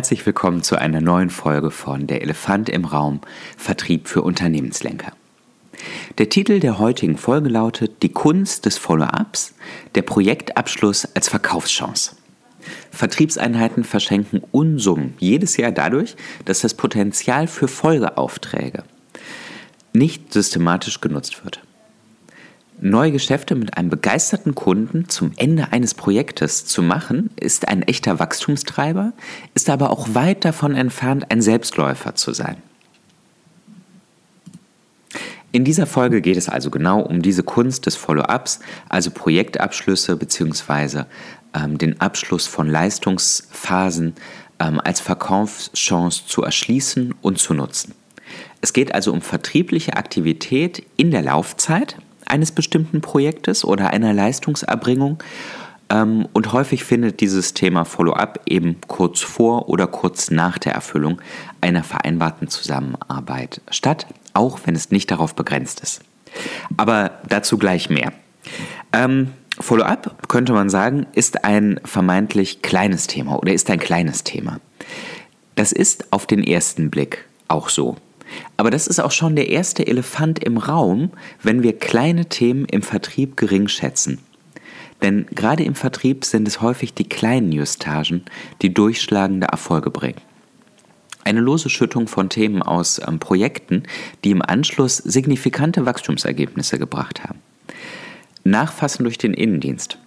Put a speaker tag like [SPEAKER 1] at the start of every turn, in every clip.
[SPEAKER 1] Herzlich willkommen zu einer neuen Folge von Der Elefant im Raum Vertrieb für Unternehmenslenker. Der Titel der heutigen Folge lautet Die Kunst des Follow-ups, der Projektabschluss als Verkaufschance. Vertriebseinheiten verschenken Unsummen jedes Jahr dadurch, dass das Potenzial für Folgeaufträge nicht systematisch genutzt wird. Neue Geschäfte mit einem begeisterten Kunden zum Ende eines Projektes zu machen, ist ein echter Wachstumstreiber, ist aber auch weit davon entfernt, ein Selbstläufer zu sein. In dieser Folge geht es also genau um diese Kunst des Follow-ups, also Projektabschlüsse bzw. Ähm, den Abschluss von Leistungsphasen ähm, als Verkaufschance zu erschließen und zu nutzen. Es geht also um vertriebliche Aktivität in der Laufzeit eines bestimmten Projektes oder einer Leistungserbringung. Ähm, und häufig findet dieses Thema Follow-up eben kurz vor oder kurz nach der Erfüllung einer vereinbarten Zusammenarbeit statt, auch wenn es nicht darauf begrenzt ist. Aber dazu gleich mehr. Ähm, Follow-up, könnte man sagen, ist ein vermeintlich kleines Thema oder ist ein kleines Thema. Das ist auf den ersten Blick auch so. Aber das ist auch schon der erste Elefant im Raum, wenn wir kleine Themen im Vertrieb gering schätzen. Denn gerade im Vertrieb sind es häufig die kleinen Justagen, die durchschlagende Erfolge bringen. Eine lose Schüttung von Themen aus ähm, Projekten, die im Anschluss signifikante Wachstumsergebnisse gebracht haben. Nachfassen durch den Innendienst.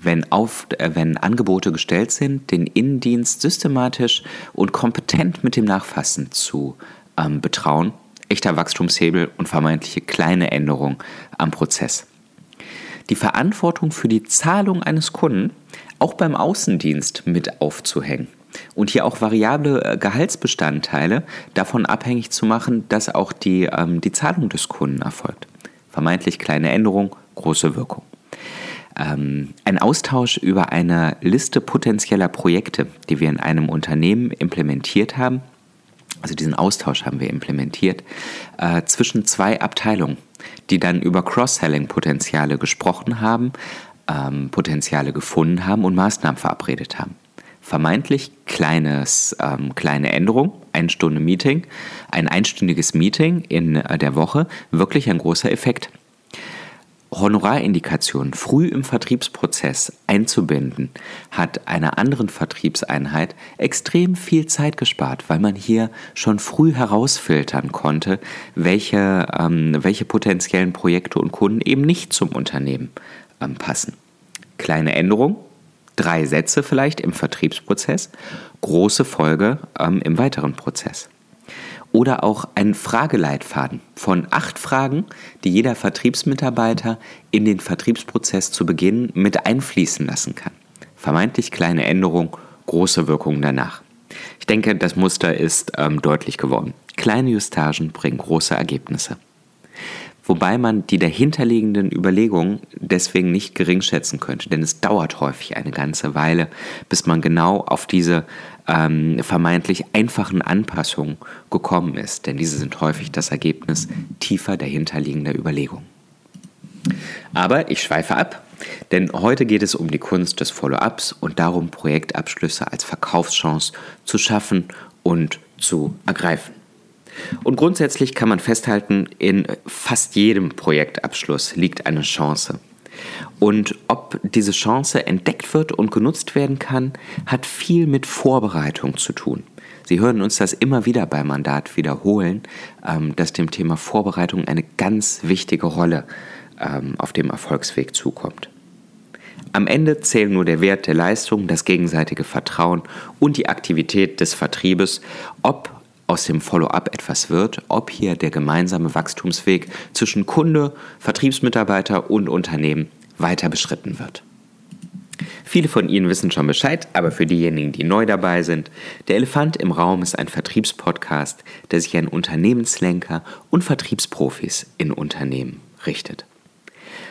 [SPEAKER 1] Wenn, auf, äh, wenn Angebote gestellt sind, den Innendienst systematisch und kompetent mit dem Nachfassen zu ähm, betrauen, echter Wachstumshebel und vermeintliche kleine Änderungen am Prozess. Die Verantwortung für die Zahlung eines Kunden auch beim Außendienst mit aufzuhängen und hier auch variable äh, Gehaltsbestandteile davon abhängig zu machen, dass auch die, ähm, die Zahlung des Kunden erfolgt. Vermeintlich kleine Änderung, große Wirkung. Ähm, ein Austausch über eine Liste potenzieller Projekte, die wir in einem Unternehmen implementiert haben, also diesen Austausch haben wir implementiert, äh, zwischen zwei Abteilungen, die dann über Cross-Selling-Potenziale gesprochen haben, ähm, Potenziale gefunden haben und Maßnahmen verabredet haben. Vermeintlich kleines, ähm, kleine Änderung, eine Stunde Meeting, ein einstündiges Meeting in äh, der Woche, wirklich ein großer Effekt. Honorarindikationen früh im Vertriebsprozess einzubinden, hat einer anderen Vertriebseinheit extrem viel Zeit gespart, weil man hier schon früh herausfiltern konnte, welche, ähm, welche potenziellen Projekte und Kunden eben nicht zum Unternehmen ähm, passen. Kleine Änderung, drei Sätze vielleicht im Vertriebsprozess, große Folge ähm, im weiteren Prozess oder auch ein Frageleitfaden von acht Fragen, die jeder Vertriebsmitarbeiter in den Vertriebsprozess zu Beginn mit einfließen lassen kann. Vermeintlich kleine Änderung, große Wirkung danach. Ich denke, das Muster ist ähm, deutlich geworden. Kleine Justagen bringen große Ergebnisse. Wobei man die dahinterliegenden Überlegungen deswegen nicht gering schätzen könnte, denn es dauert häufig eine ganze Weile, bis man genau auf diese ähm, vermeintlich einfachen Anpassungen gekommen ist, denn diese sind häufig das Ergebnis tiefer dahinterliegender Überlegungen. Aber ich schweife ab, denn heute geht es um die Kunst des Follow-ups und darum, Projektabschlüsse als Verkaufschance zu schaffen und zu ergreifen. Und grundsätzlich kann man festhalten, in fast jedem Projektabschluss liegt eine Chance. Und ob diese Chance entdeckt wird und genutzt werden kann, hat viel mit Vorbereitung zu tun. Sie hören uns das immer wieder beim Mandat wiederholen, ähm, dass dem Thema Vorbereitung eine ganz wichtige Rolle ähm, auf dem Erfolgsweg zukommt. Am Ende zählen nur der Wert der Leistung, das gegenseitige Vertrauen und die Aktivität des Vertriebes, ob aus dem Follow-up etwas wird, ob hier der gemeinsame Wachstumsweg zwischen Kunde, Vertriebsmitarbeiter und Unternehmen weiter beschritten wird. Viele von Ihnen wissen schon Bescheid, aber für diejenigen, die neu dabei sind, der Elefant im Raum ist ein Vertriebspodcast, der sich an Unternehmenslenker und Vertriebsprofis in Unternehmen richtet.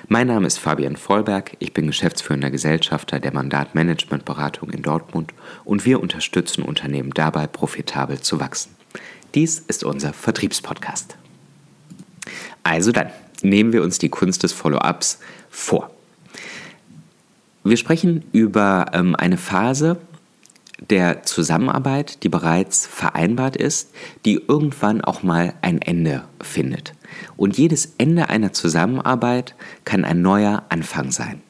[SPEAKER 1] Mein Name ist Fabian Vollberg, ich bin geschäftsführender Gesellschafter der Mandatmanagementberatung in Dortmund und wir unterstützen Unternehmen dabei, profitabel zu wachsen. Dies ist unser Vertriebspodcast. Also dann, nehmen wir uns die Kunst des Follow-ups vor. Wir sprechen über ähm, eine Phase, der Zusammenarbeit, die bereits vereinbart ist, die irgendwann auch mal ein Ende findet. Und jedes Ende einer Zusammenarbeit kann ein neuer Anfang sein.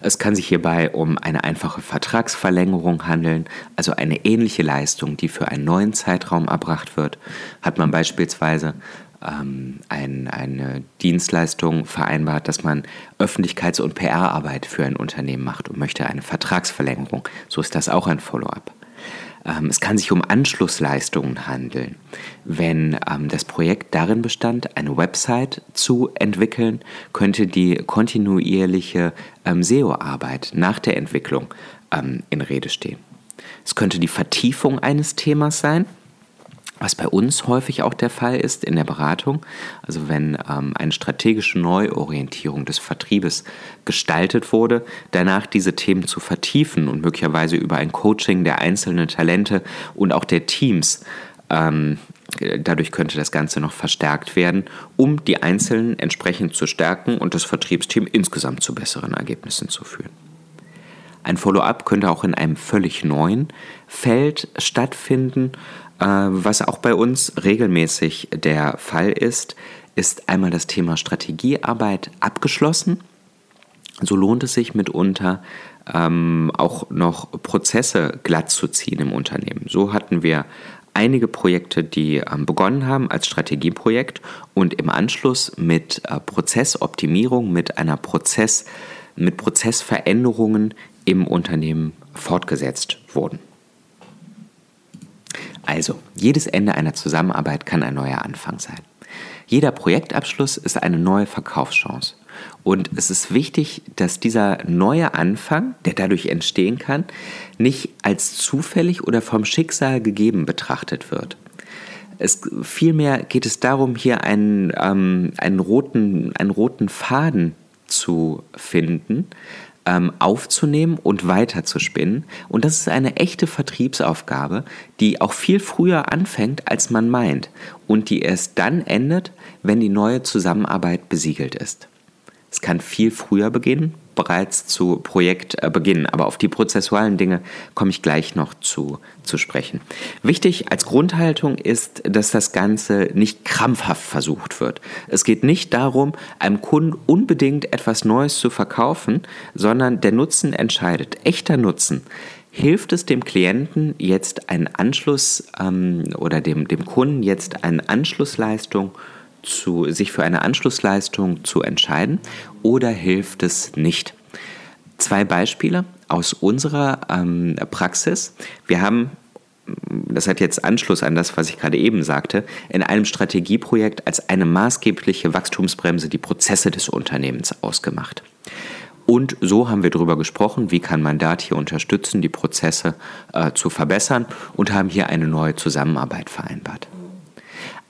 [SPEAKER 1] Es kann sich hierbei um eine einfache Vertragsverlängerung handeln, also eine ähnliche Leistung, die für einen neuen Zeitraum erbracht wird. Hat man beispielsweise ähm, ein, eine Dienstleistung vereinbart, dass man Öffentlichkeits- und PR-Arbeit für ein Unternehmen macht und möchte eine Vertragsverlängerung. So ist das auch ein Follow-up. Ähm, es kann sich um Anschlussleistungen handeln. Wenn ähm, das Projekt darin bestand, eine Website zu entwickeln, könnte die kontinuierliche ähm, SEO-Arbeit nach der Entwicklung in Rede stehen. Es könnte die Vertiefung eines Themas sein was bei uns häufig auch der Fall ist in der Beratung, also wenn ähm, eine strategische Neuorientierung des Vertriebes gestaltet wurde, danach diese Themen zu vertiefen und möglicherweise über ein Coaching der einzelnen Talente und auch der Teams ähm, Dadurch könnte das Ganze noch verstärkt werden, um die Einzelnen entsprechend zu stärken und das Vertriebsteam insgesamt zu besseren Ergebnissen zu führen. Ein Follow-up könnte auch in einem völlig neuen Feld stattfinden, was auch bei uns regelmäßig der Fall ist, ist einmal das Thema Strategiearbeit abgeschlossen. So lohnt es sich mitunter ähm, auch noch Prozesse glatt zu ziehen im Unternehmen. So hatten wir einige Projekte, die ähm, begonnen haben als Strategieprojekt und im Anschluss mit äh, Prozessoptimierung, mit einer Prozess, mit Prozessveränderungen im Unternehmen fortgesetzt wurden. Also, jedes Ende einer Zusammenarbeit kann ein neuer Anfang sein. Jeder Projektabschluss ist eine neue Verkaufschance. Und es ist wichtig, dass dieser neue Anfang, der dadurch entstehen kann, nicht als zufällig oder vom Schicksal gegeben betrachtet wird. Es, vielmehr geht es darum, hier einen, ähm, einen, roten, einen roten Faden zu finden, ähm, aufzunehmen und weiterzuspinnen. Und das ist eine echte Vertriebsaufgabe, die auch viel früher anfängt, als man meint und die erst dann endet, wenn die neue Zusammenarbeit besiegelt ist. Es kann viel früher beginnen, bereits zu Projektbeginn. Aber auf die prozessualen Dinge komme ich gleich noch zu, zu sprechen. Wichtig als Grundhaltung ist, dass das Ganze nicht krampfhaft versucht wird. Es geht nicht darum, einem Kunden unbedingt etwas Neues zu verkaufen, sondern der Nutzen entscheidet. Echter Nutzen hilft es dem Klienten jetzt einen Anschluss ähm, oder dem, dem Kunden jetzt eine Anschlussleistung zu, sich für eine Anschlussleistung zu entscheiden oder hilft es nicht? Zwei Beispiele aus unserer ähm, Praxis. Wir haben das hat jetzt Anschluss an das, was ich gerade eben sagte, in einem Strategieprojekt als eine maßgebliche Wachstumsbremse die Prozesse des Unternehmens ausgemacht. Und so haben wir darüber gesprochen, wie kann Mandat hier unterstützen, die Prozesse äh, zu verbessern und haben hier eine neue Zusammenarbeit vereinbart.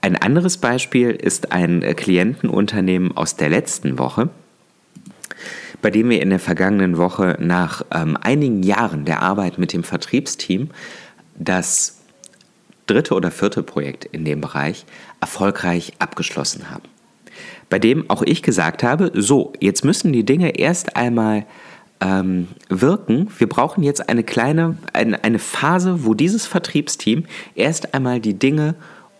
[SPEAKER 1] Ein anderes Beispiel ist ein äh, Klientenunternehmen aus der letzten Woche, bei dem wir in der vergangenen Woche nach ähm, einigen Jahren der Arbeit mit dem Vertriebsteam das dritte oder vierte Projekt in dem Bereich erfolgreich abgeschlossen haben. Bei dem auch ich gesagt habe, so, jetzt müssen die Dinge erst einmal ähm, wirken. Wir brauchen jetzt eine kleine, eine, eine Phase, wo dieses Vertriebsteam erst einmal die Dinge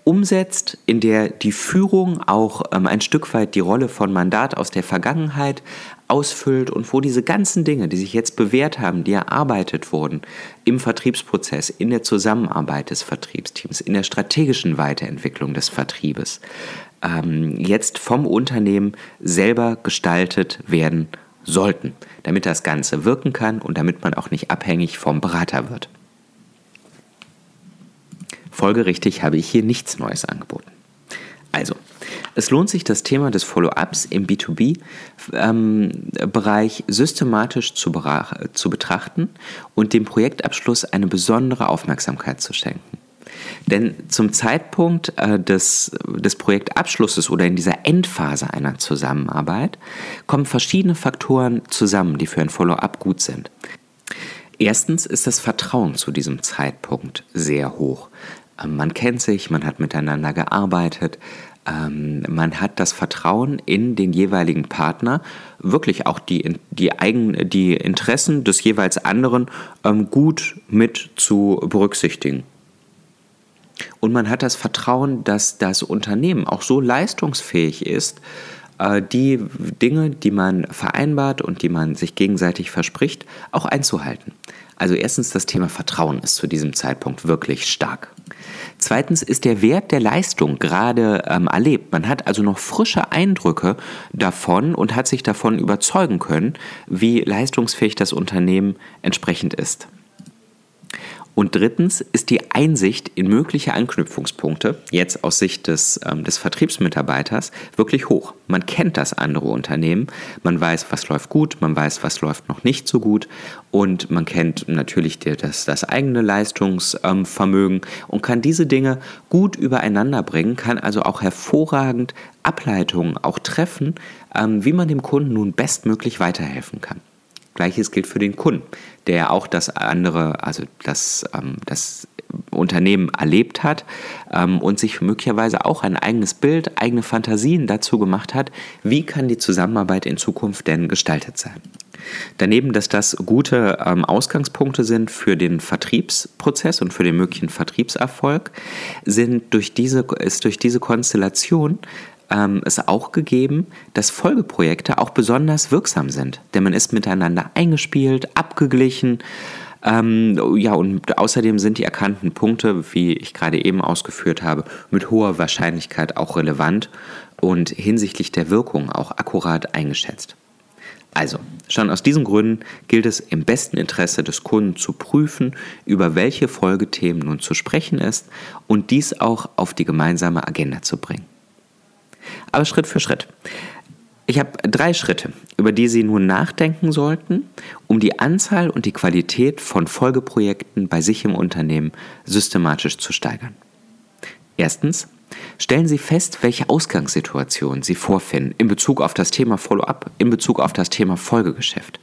[SPEAKER 1] umsetzt, in der die Führung auch ähm, ein Stück weit die Rolle von Mandat aus der Vergangenheit ausfüllt und wo diese ganzen Dinge, die sich jetzt bewährt haben, die erarbeitet wurden im Vertriebsprozess, in der Zusammenarbeit des Vertriebsteams, in der strategischen Weiterentwicklung des Vertriebes, ähm, jetzt vom Unternehmen selber gestaltet werden sollten, damit das Ganze wirken kann und damit man auch nicht abhängig vom Berater wird. Folgerichtig habe ich hier nichts Neues angeboten. Also, es lohnt sich, das Thema des Follow-ups im B2B-Bereich ähm, systematisch zu, zu betrachten und dem Projektabschluss eine besondere Aufmerksamkeit zu schenken. Denn zum Zeitpunkt äh, des, des Projektabschlusses oder in dieser Endphase einer Zusammenarbeit kommen verschiedene Faktoren zusammen, die für ein Follow-up gut sind. Erstens ist das Vertrauen zu diesem Zeitpunkt sehr hoch. Ähm, man kennt sich, man hat miteinander gearbeitet, Ähm, man hat das Vertrauen in den jeweiligen Partner, wirklich auch die, die, eigen, die Interessen des jeweils anderen ähm, gut mit zu berücksichtigen. Und man hat das Vertrauen, dass das Unternehmen auch so leistungsfähig ist, äh, die Dinge, die man vereinbart und die man sich gegenseitig verspricht, auch einzuhalten. Also erstens, das Thema Vertrauen ist zu diesem Zeitpunkt wirklich stark. Zweitens ist der Wert der Leistung gerade ähm, erlebt. Man hat also noch frische Eindrücke davon und hat sich davon überzeugen können, wie leistungsfähig das Unternehmen entsprechend ist. Und drittens ist die Einsicht in mögliche Anknüpfungspunkte, jetzt aus Sicht des, ähm, des Vertriebsmitarbeiters, wirklich hoch. Man kennt das andere Unternehmen, man weiß, was läuft gut, man weiß, was läuft noch nicht so gut und man kennt natürlich das, das eigene Leistungsvermögen ähm, und kann diese Dinge gut übereinander bringen, kann also auch hervorragend Ableitungen auch treffen, ähm, wie man dem Kunden nun bestmöglich weiterhelfen kann. Gleiches gilt für den Kunden, der auch das andere, also das, ähm, das Unternehmen erlebt hat ähm, und sich möglicherweise auch ein eigenes Bild, eigene Fantasien dazu gemacht hat, wie kann die Zusammenarbeit in Zukunft denn gestaltet sein. Daneben, dass das gute ähm, Ausgangspunkte sind für den Vertriebsprozess und für den möglichen Vertriebserfolg, sind durch diese, ist durch diese Konstellation ähm, es auch gegeben, dass Folgeprojekte auch besonders wirksam sind. Denn man ist miteinander eingespielt, abgeglichen. Ähm, ja, und außerdem sind die erkannten Punkte, wie ich gerade eben ausgeführt habe, mit hoher Wahrscheinlichkeit auch relevant und hinsichtlich der Wirkung auch akkurat eingeschätzt. Also, schon aus diesen Gründen gilt es im besten Interesse des Kunden zu prüfen, über welche Folgethemen nun zu sprechen ist und dies auch auf die gemeinsame Agenda zu bringen aber Schritt für Schritt. Ich habe drei Schritte, über die Sie nun nachdenken sollten, um die Anzahl und die Qualität von Folgeprojekten bei sich im Unternehmen systematisch zu steigern. Erstens, stellen Sie fest, welche Ausgangssituation Sie vorfinden in Bezug auf das Thema Follow-up, in Bezug auf das Thema Folgegeschäft.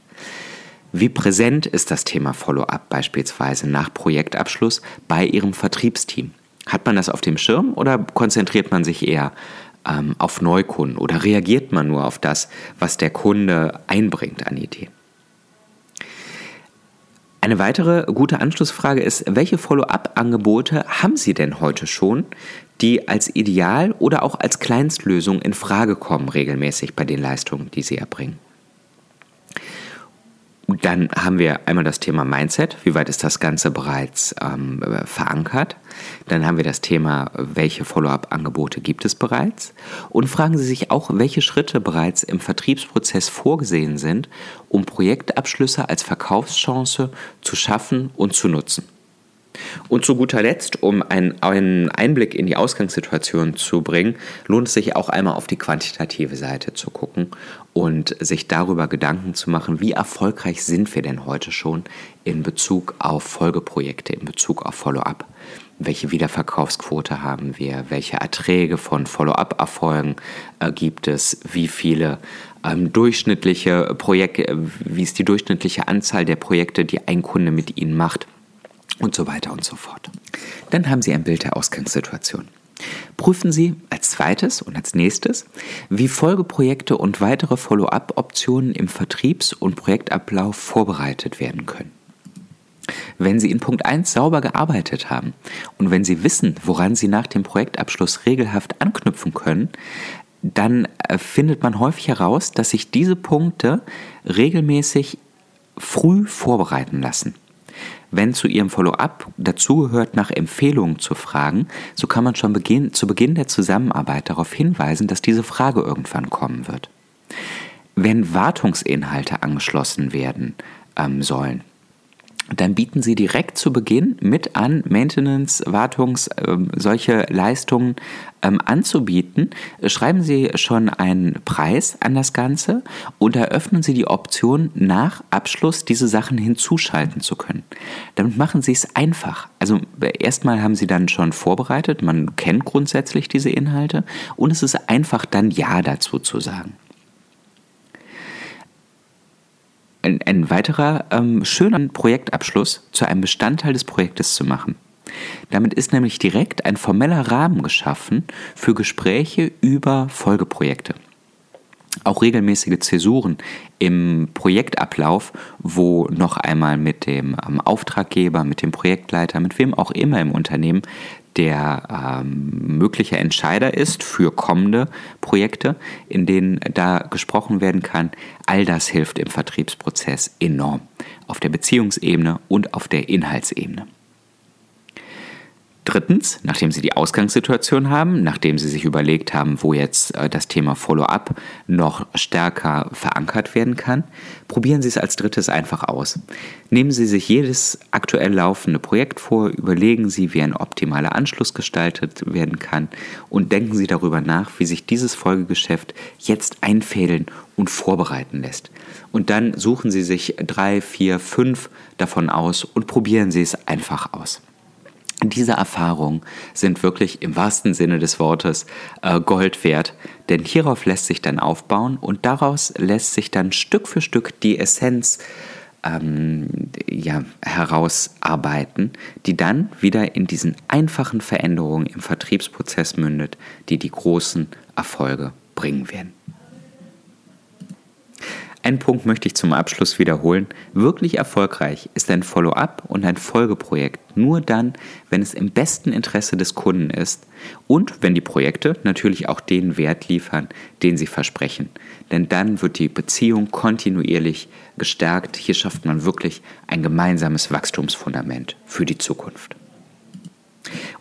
[SPEAKER 1] Wie präsent ist das Thema Follow-up beispielsweise nach Projektabschluss bei Ihrem Vertriebsteam? Hat man das auf dem Schirm oder konzentriert man sich eher ähm, auf Neukunden oder reagiert man nur auf das, was der Kunde einbringt an Ideen? Eine weitere gute Anschlussfrage ist, welche Follow-up-Angebote haben Sie denn heute schon, die als Ideal oder auch als Kleinstlösung in Frage kommen regelmäßig bei den Leistungen, die Sie erbringen? Dann haben wir einmal das Thema Mindset. Wie weit ist das Ganze bereits ähm, verankert? Dann haben wir das Thema, welche Follow-up-Angebote gibt es bereits? Und fragen Sie sich auch, welche Schritte bereits im Vertriebsprozess vorgesehen sind, um Projektabschlüsse als Verkaufschance zu schaffen und zu nutzen. Und zu guter Letzt, um einen, einen Einblick in die Ausgangssituation zu bringen, lohnt es sich auch einmal auf die quantitative Seite zu gucken und sich darüber Gedanken zu machen, wie erfolgreich sind wir denn heute schon in Bezug auf Folgeprojekte, in Bezug auf Follow-up. Welche Wiederverkaufsquote haben wir? Welche Erträge von Follow-up-Erfolgen äh, gibt es? Wie viele ähm, durchschnittliche Projekte, wie ist die durchschnittliche Anzahl der Projekte, die ein Kunde mit Ihnen macht? und so weiter und so fort. Dann haben Sie ein Bild der Ausgangssituation. Prüfen Sie als zweites und als nächstes, wie Folgeprojekte und weitere Follow-up-Optionen im Vertriebs- und Projektablauf vorbereitet werden können. Wenn Sie in Punkt 1 sauber gearbeitet haben und wenn Sie wissen, woran Sie nach dem Projektabschluss regelhaft anknüpfen können, dann äh, findet man häufig heraus, dass sich diese Punkte regelmäßig früh vorbereiten lassen. Wenn zu Ihrem Follow-up dazugehört, nach Empfehlungen zu fragen, so kann man schon beginn, zu Beginn der Zusammenarbeit darauf hinweisen, dass diese Frage irgendwann kommen wird. Wenn Wartungsinhalte angeschlossen werden ähm, sollen, dann bieten Sie direkt zu Beginn mit an, Maintenance, Wartungs, äh, solche Leistungen ähm, anzubieten. Schreiben Sie schon einen Preis an das Ganze und eröffnen Sie die Option, nach Abschluss diese Sachen hinzuschalten zu können. Damit machen Sie es einfach. Also erstmal haben Sie dann schon vorbereitet, man kennt grundsätzlich diese Inhalte und es ist einfach dann Ja dazu zu sagen. Ein, ein weiterer ähm, schöner Projektabschluss zu einem Bestandteil des Projektes zu machen. Damit ist nämlich direkt ein formeller Rahmen geschaffen für Gespräche über Folgeprojekte. Auch regelmäßige Zäsuren im Projektablauf, wo noch einmal mit dem ähm, Auftraggeber, mit dem Projektleiter, mit wem auch immer im Unternehmen der ähm, mögliche Entscheider ist für kommende Projekte, in denen da gesprochen werden kann. All das hilft im Vertriebsprozess enorm auf der Beziehungsebene und auf der Inhaltsebene. Drittens, nachdem Sie die Ausgangssituation haben, nachdem Sie sich überlegt haben, wo jetzt äh, das Thema Follow-up noch stärker verankert werden kann, probieren Sie es als drittes einfach aus. Nehmen Sie sich jedes aktuell laufende Projekt vor, überlegen Sie, wie ein optimaler Anschluss gestaltet werden kann und denken Sie darüber nach, wie sich dieses Folgegeschäft jetzt einfädeln und vorbereiten lässt. Und dann suchen Sie sich drei, vier, fünf davon aus und probieren Sie es einfach aus. Diese Erfahrungen sind wirklich im wahrsten Sinne des Wortes äh, Gold wert, denn hierauf lässt sich dann aufbauen und daraus lässt sich dann Stück für Stück die Essenz ähm, ja, herausarbeiten, die dann wieder in diesen einfachen Veränderungen im Vertriebsprozess mündet, die die großen Erfolge bringen werden. Einen Punkt möchte ich zum Abschluss wiederholen. Wirklich erfolgreich ist ein Follow-up und ein Folgeprojekt nur dann, wenn es im besten Interesse des Kunden ist und wenn die Projekte natürlich auch den Wert liefern, den sie versprechen. Denn dann wird die Beziehung kontinuierlich gestärkt. Hier schafft man wirklich ein gemeinsames Wachstumsfundament für die Zukunft.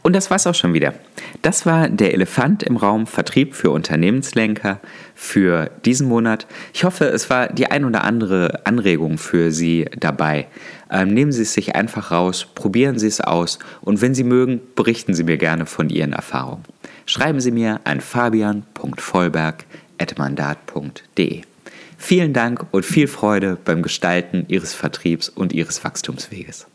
[SPEAKER 1] Und das war's auch schon wieder. Das war der Elefant im Raum Vertrieb für Unternehmenslenker für diesen Monat. Ich hoffe, es war die ein oder andere Anregung für Sie dabei. Ähm, nehmen Sie es sich einfach raus, probieren Sie es aus und wenn Sie mögen, berichten Sie mir gerne von Ihren Erfahrungen. Schreiben Sie mir an fabian.vollberg.mandat.de. Vielen Dank und viel Freude beim Gestalten Ihres Vertriebs und Ihres Wachstumsweges.